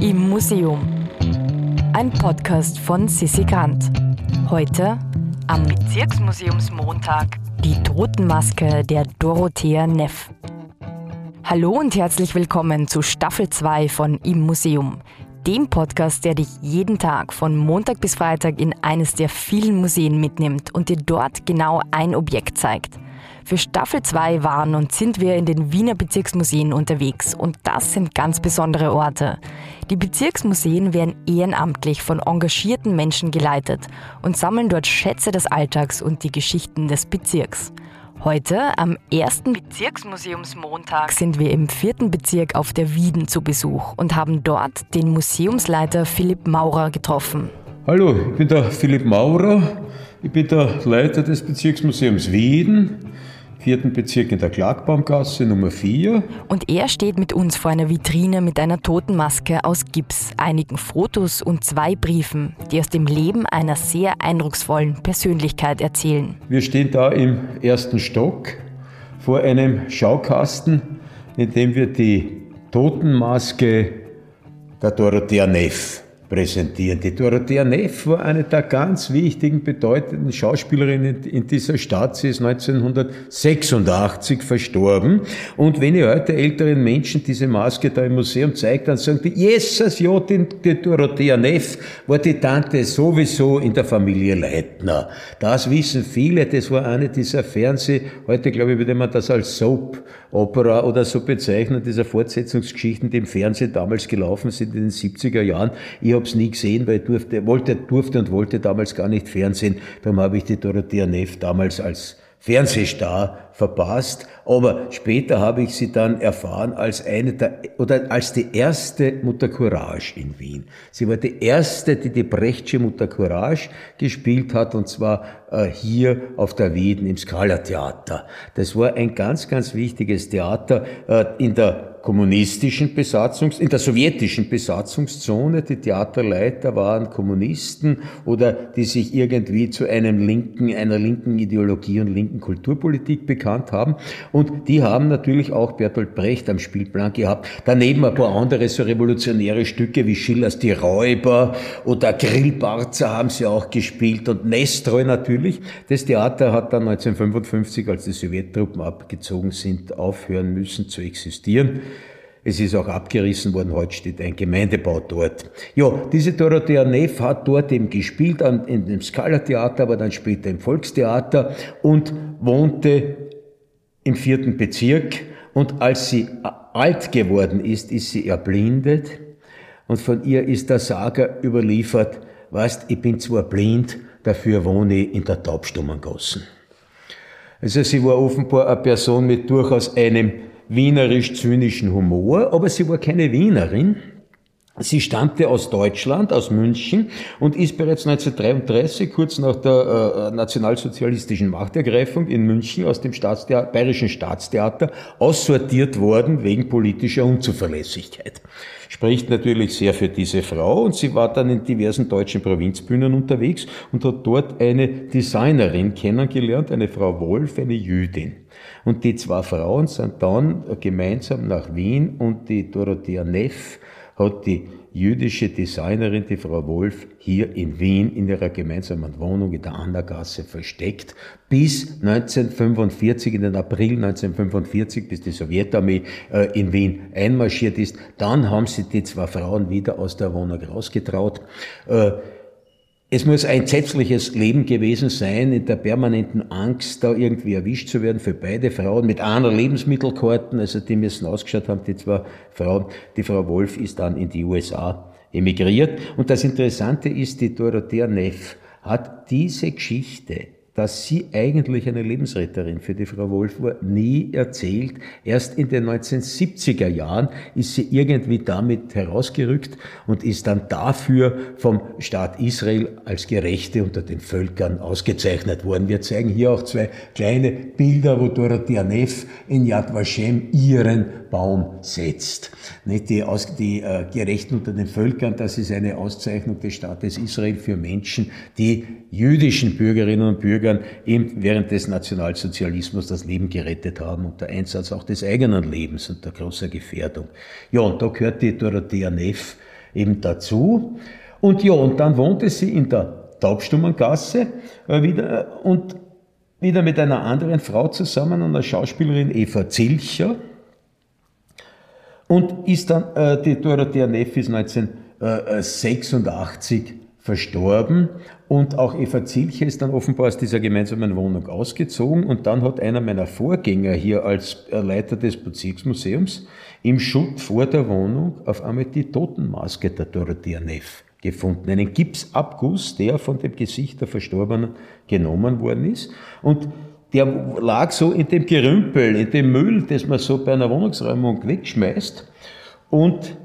Im Museum. Ein Podcast von Sissi Grant. Heute am Bezirksmuseumsmontag die Totenmaske der Dorothea Neff. Hallo und herzlich willkommen zu Staffel 2 von Im Museum, dem Podcast, der dich jeden Tag von Montag bis Freitag in eines der vielen Museen mitnimmt und dir dort genau ein Objekt zeigt. Für Staffel 2 waren und sind wir in den Wiener Bezirksmuseen unterwegs und das sind ganz besondere Orte. Die Bezirksmuseen werden ehrenamtlich von engagierten Menschen geleitet und sammeln dort Schätze des Alltags und die Geschichten des Bezirks. Heute, am ersten Bezirksmuseumsmontag, sind wir im vierten Bezirk auf der Wieden zu Besuch und haben dort den Museumsleiter Philipp Maurer getroffen. Hallo, ich bin der Philipp Maurer. Ich bin der Leiter des Bezirksmuseums Wieden vierten Bezirk in der Klagbaumgasse Nummer 4. Und er steht mit uns vor einer Vitrine mit einer Totenmaske aus Gips, einigen Fotos und zwei Briefen, die aus dem Leben einer sehr eindrucksvollen Persönlichkeit erzählen. Wir stehen da im ersten Stock vor einem Schaukasten, in dem wir die Totenmaske der Dorothea Neff präsentieren. Die Dorothea Neff war eine der ganz wichtigen, bedeutenden Schauspielerinnen in dieser Stadt. Sie ist 1986 verstorben. Und wenn ihr heute älteren Menschen diese Maske da im Museum zeigt, dann sagen die, Jesus, ja, die, Dorothea Neff war die Tante sowieso in der Familie Leitner. Das wissen viele. Das war eine dieser Fernseh, heute glaube ich, würde man das als Soap Opera oder so bezeichnen, dieser Fortsetzungsgeschichten, die im Fernsehen damals gelaufen sind in den 70er Jahren. Ich habe es nie gesehen, weil ich durfte, wollte, durfte und wollte damals gar nicht Fernsehen. Darum habe ich die Dorothea Neff damals als Fernsehstar verpasst. Aber später habe ich sie dann erfahren als eine der, oder als die erste Mutter Courage in Wien. Sie war die erste, die die Brechtsche Mutter Courage gespielt hat, und zwar äh, hier auf der Wien im Scala Theater. Das war ein ganz, ganz wichtiges Theater äh, in der kommunistischen Besatzungs, in der sowjetischen Besatzungszone. Die Theaterleiter waren Kommunisten oder die sich irgendwie zu einem linken, einer linken Ideologie und linken Kulturpolitik bekannt haben. Und die haben natürlich auch Bertolt Brecht am Spielplan gehabt. Daneben ein paar andere so revolutionäre Stücke wie Schillers Die Räuber oder Grillbarzer haben sie auch gespielt und Nestroy natürlich. Das Theater hat dann 1955, als die Sowjettruppen abgezogen sind, aufhören müssen zu existieren. Es ist auch abgerissen worden, heute steht ein Gemeindebau dort. Ja, diese Dorothea Neff hat dort eben gespielt, in dem Scala-Theater, aber dann später im Volkstheater und wohnte im vierten Bezirk. Und als sie alt geworden ist, ist sie erblindet. Und von ihr ist der Sager überliefert, weißt, ich bin zwar blind, dafür wohne ich in der Taubstummengassen. Also sie war offenbar eine Person mit durchaus einem wienerisch-zynischen Humor, aber sie war keine Wienerin. Sie stammte aus Deutschland, aus München und ist bereits 1933, kurz nach der äh, nationalsozialistischen Machtergreifung in München aus dem Staatstheater, Bayerischen Staatstheater aussortiert worden wegen politischer Unzuverlässigkeit. Spricht natürlich sehr für diese Frau und sie war dann in diversen deutschen Provinzbühnen unterwegs und hat dort eine Designerin kennengelernt, eine Frau Wolf, eine Jüdin. Und die zwei Frauen sind dann gemeinsam nach Wien und die Dorothea Neff hat die jüdische Designerin, die Frau Wolf, hier in Wien in ihrer gemeinsamen Wohnung in der Annergasse versteckt, bis 1945, in den April 1945, bis die Sowjetarmee äh, in Wien einmarschiert ist. Dann haben sie die zwei Frauen wieder aus der Wohnung rausgetraut. Äh, es muss ein entsetzliches Leben gewesen sein, in der permanenten Angst, da irgendwie erwischt zu werden für beide Frauen mit einer Lebensmittelkarten. Also die müssen ausgeschaut haben, die zwei Frauen. Die Frau Wolf ist dann in die USA emigriert. Und das Interessante ist, die Dorothea Neff hat diese Geschichte dass sie eigentlich eine Lebensretterin für die Frau Wolf war, nie erzählt. Erst in den 1970er Jahren ist sie irgendwie damit herausgerückt und ist dann dafür vom Staat Israel als Gerechte unter den Völkern ausgezeichnet worden. Wir zeigen hier auch zwei kleine Bilder, wo Dorothea Neff in Yad Vashem ihren Baum setzt. Die, Aus, die äh, Gerechten unter den Völkern, das ist eine Auszeichnung des Staates Israel für Menschen, die jüdischen Bürgerinnen und Bürgern eben während des Nationalsozialismus das Leben gerettet haben unter Einsatz auch des eigenen Lebens unter großer Gefährdung. Ja, und da gehört die Dorothea Neff eben dazu. Und ja, und dann wohnte sie in der Taubstummengasse äh, wieder, und wieder mit einer anderen Frau zusammen, einer Schauspielerin Eva Zilcher. Und ist dann, äh, die Dorothea Neff ist 1986 verstorben und auch Eva Zilcher ist dann offenbar aus dieser gemeinsamen Wohnung ausgezogen und dann hat einer meiner Vorgänger hier als Leiter des Bezirksmuseums im Schutt vor der Wohnung auf einmal die Totenmaske der Dorothea Neff gefunden. Einen Gipsabguss, der von dem Gesicht der Verstorbenen genommen worden ist. Und der lag so in dem Gerümpel, in dem Müll, das man so bei einer Wohnungsräumung wegschmeißt. Und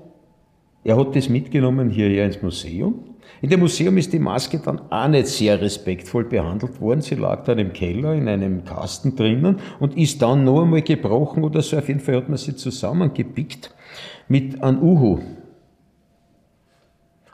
er hat das mitgenommen hierher ins Museum. In dem Museum ist die Maske dann auch nicht sehr respektvoll behandelt worden. Sie lag dann im Keller in einem Kasten drinnen und ist dann noch einmal gebrochen oder so. Auf jeden Fall hat man sie zusammengepickt mit einem Uhu.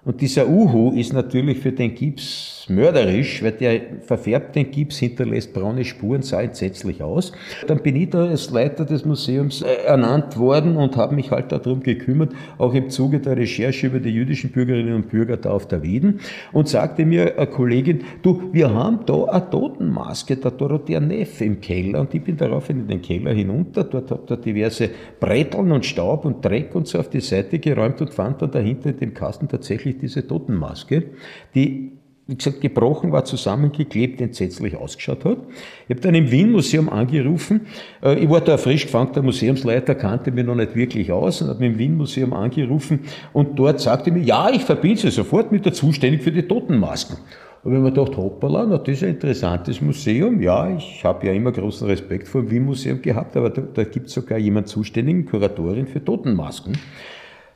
Und dieser Uhu ist natürlich für den Gips mörderisch, weil der verfärbt den Gips, hinterlässt braune Spuren, sah entsetzlich aus. Dann bin ich da als Leiter des Museums äh, ernannt worden und habe mich halt darum gekümmert, auch im Zuge der Recherche über die jüdischen Bürgerinnen und Bürger da auf der Wieden. Und sagte mir eine Kollegin, du, wir haben da eine Totenmaske der Dorothea Neff im Keller. Und ich bin daraufhin in den Keller hinunter, dort hat er diverse Bretteln und Staub und Dreck und so auf die Seite geräumt und fand dann dahinter in dem Kasten tatsächlich wirklich diese Totenmaske, die wie gesagt, gebrochen war, zusammengeklebt, entsetzlich ausgeschaut hat. Ich habe dann im Wien-Museum angerufen. Äh, ich war da frisch gefangen, der Museumsleiter kannte mich noch nicht wirklich aus und habe im Wien-Museum angerufen und dort sagte mir, ja, ich verbinde Sie sofort mit der Zuständigen für die Totenmasken. Und wenn man gedacht, hoppala, na, das ist ein interessantes Museum. Ja, ich habe ja immer großen Respekt vor dem Wien-Museum gehabt, aber da, da gibt es sogar jemanden zuständigen, Kuratorin für Totenmasken.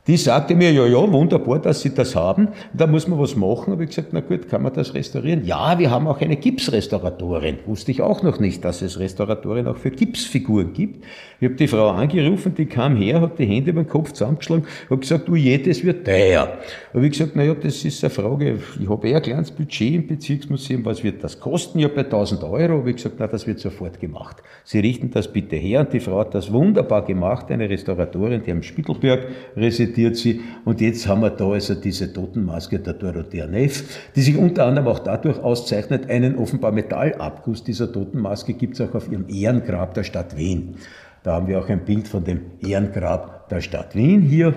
Die sagte mir, ja, ja, wunderbar, dass Sie das haben. Da muss man was machen. Habe ich gesagt, na gut, kann man das restaurieren? Ja, wir haben auch eine Gipsrestauratorin. Wusste ich auch noch nicht, dass es Restauratoren auch für Gipsfiguren gibt. Ich habe die Frau angerufen, die kam her, hat die Hände über den Kopf zusammengeschlagen, habe gesagt, du jedes wird teuer. Habe ich gesagt, na ja, das ist eine Frage, ich habe eher ein kleines Budget im Bezirksmuseum, was wird das kosten? Ja, bei 1000 Euro. Habe ich gesagt, na, das wird sofort gemacht. Sie richten das bitte her. Und die Frau hat das wunderbar gemacht, eine Restauratorin, die am Spittelberg residiert zitiert sie. Und jetzt haben wir da also diese Totenmaske der Dorothea Neff, die sich unter anderem auch dadurch auszeichnet, einen offenbar Metallabguss dieser Totenmaske gibt es auch auf ihrem Ehrengrab der Stadt Wien. Da haben wir auch ein Bild von dem Ehrengrab der Stadt Wien hier.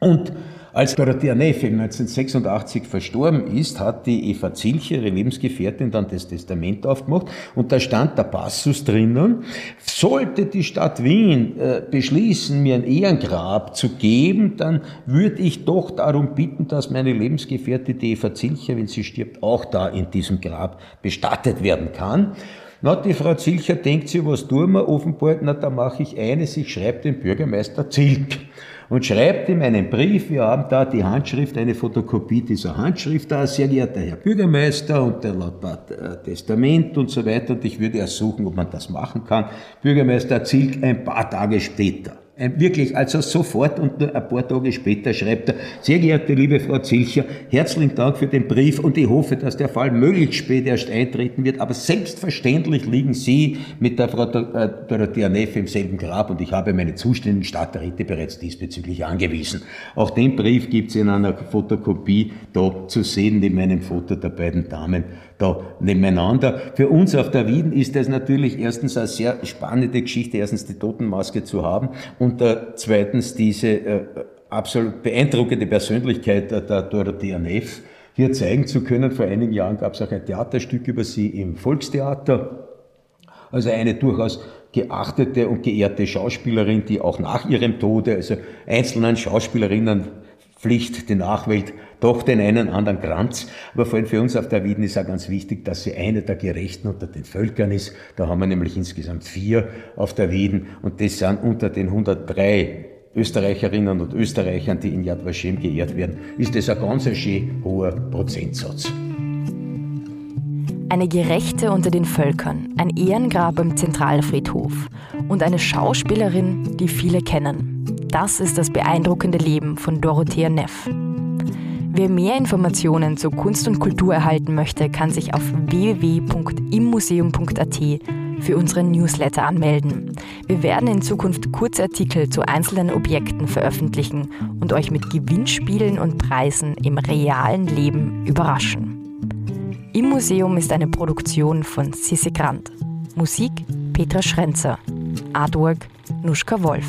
Und als Dorothea Neff 1986 verstorben ist, hat die Eva Zilch, ihre Lebensgefährtin, dann das Testament aufgemacht und da stand der Passus drinnen, sollte die Stadt Wien äh, beschließen, mir ein Ehrengrab zu geben, dann würde ich doch darum bitten, dass meine Lebensgefährtin, die Eva Zilcher, wenn sie stirbt, auch da in diesem Grab bestattet werden kann. Na, die Frau Zilcher denkt sich, was tun wir? Offenbar, na, da mache ich eines, ich schreibe den Bürgermeister Zilk und schreibt ihm einen Brief. Wir haben da die Handschrift, eine Fotokopie dieser Handschrift da. Sehr geehrter Herr Bürgermeister und der laut Testament und so weiter. Und ich würde ersuchen, ob man das machen kann. Bürgermeister erzielt ein paar Tage später. Äh, wirklich, also sofort und nur ein paar Tage später schreibt er, sehr geehrte liebe Frau Zilcher, herzlichen Dank für den Brief und ich hoffe, dass der Fall möglichst spät erst eintreten wird, aber selbstverständlich liegen Sie mit der Frau äh, Dorothea Neff im selben Grab und ich habe meine zuständigen Stadträte bereits diesbezüglich angewiesen. Auch den Brief gibt es in einer Fotokopie da zu sehen, neben einem Foto der beiden Damen da nebeneinander. Für uns auf der Wieden ist das natürlich erstens eine sehr spannende Geschichte, erstens die Totenmaske zu haben und uh, zweitens diese uh, absolut beeindruckende Persönlichkeit der, der Dorothea Neff hier zeigen zu können. Vor einigen Jahren gab es auch ein Theaterstück über sie im Volkstheater. Also eine durchaus geachtete und geehrte Schauspielerin, die auch nach ihrem Tode, also einzelnen Schauspielerinnen Pflicht, die Nachwelt, doch den einen anderen Kranz. Aber vor allem für uns auf der Wieden ist auch ganz wichtig, dass sie eine der Gerechten unter den Völkern ist. Da haben wir nämlich insgesamt vier auf der Wieden und das sind unter den 103 Österreicherinnen und Österreichern, die in Yad Vashem geehrt werden, ist das ein ganz schön hoher Prozentsatz. Eine Gerechte unter den Völkern, ein Ehrengrab im Zentralfriedhof und eine Schauspielerin, die viele kennen. Das ist das beeindruckende Leben von Dorothea Neff. Wer mehr Informationen zu Kunst und Kultur erhalten möchte, kann sich auf www.immuseum.at für unseren Newsletter anmelden. Wir werden in Zukunft Kurzartikel zu einzelnen Objekten veröffentlichen und euch mit Gewinnspielen und Preisen im realen Leben überraschen. Im Museum ist eine Produktion von Sissi Grant. Musik Petra Schrenzer. Artwork Nuschka Wolf.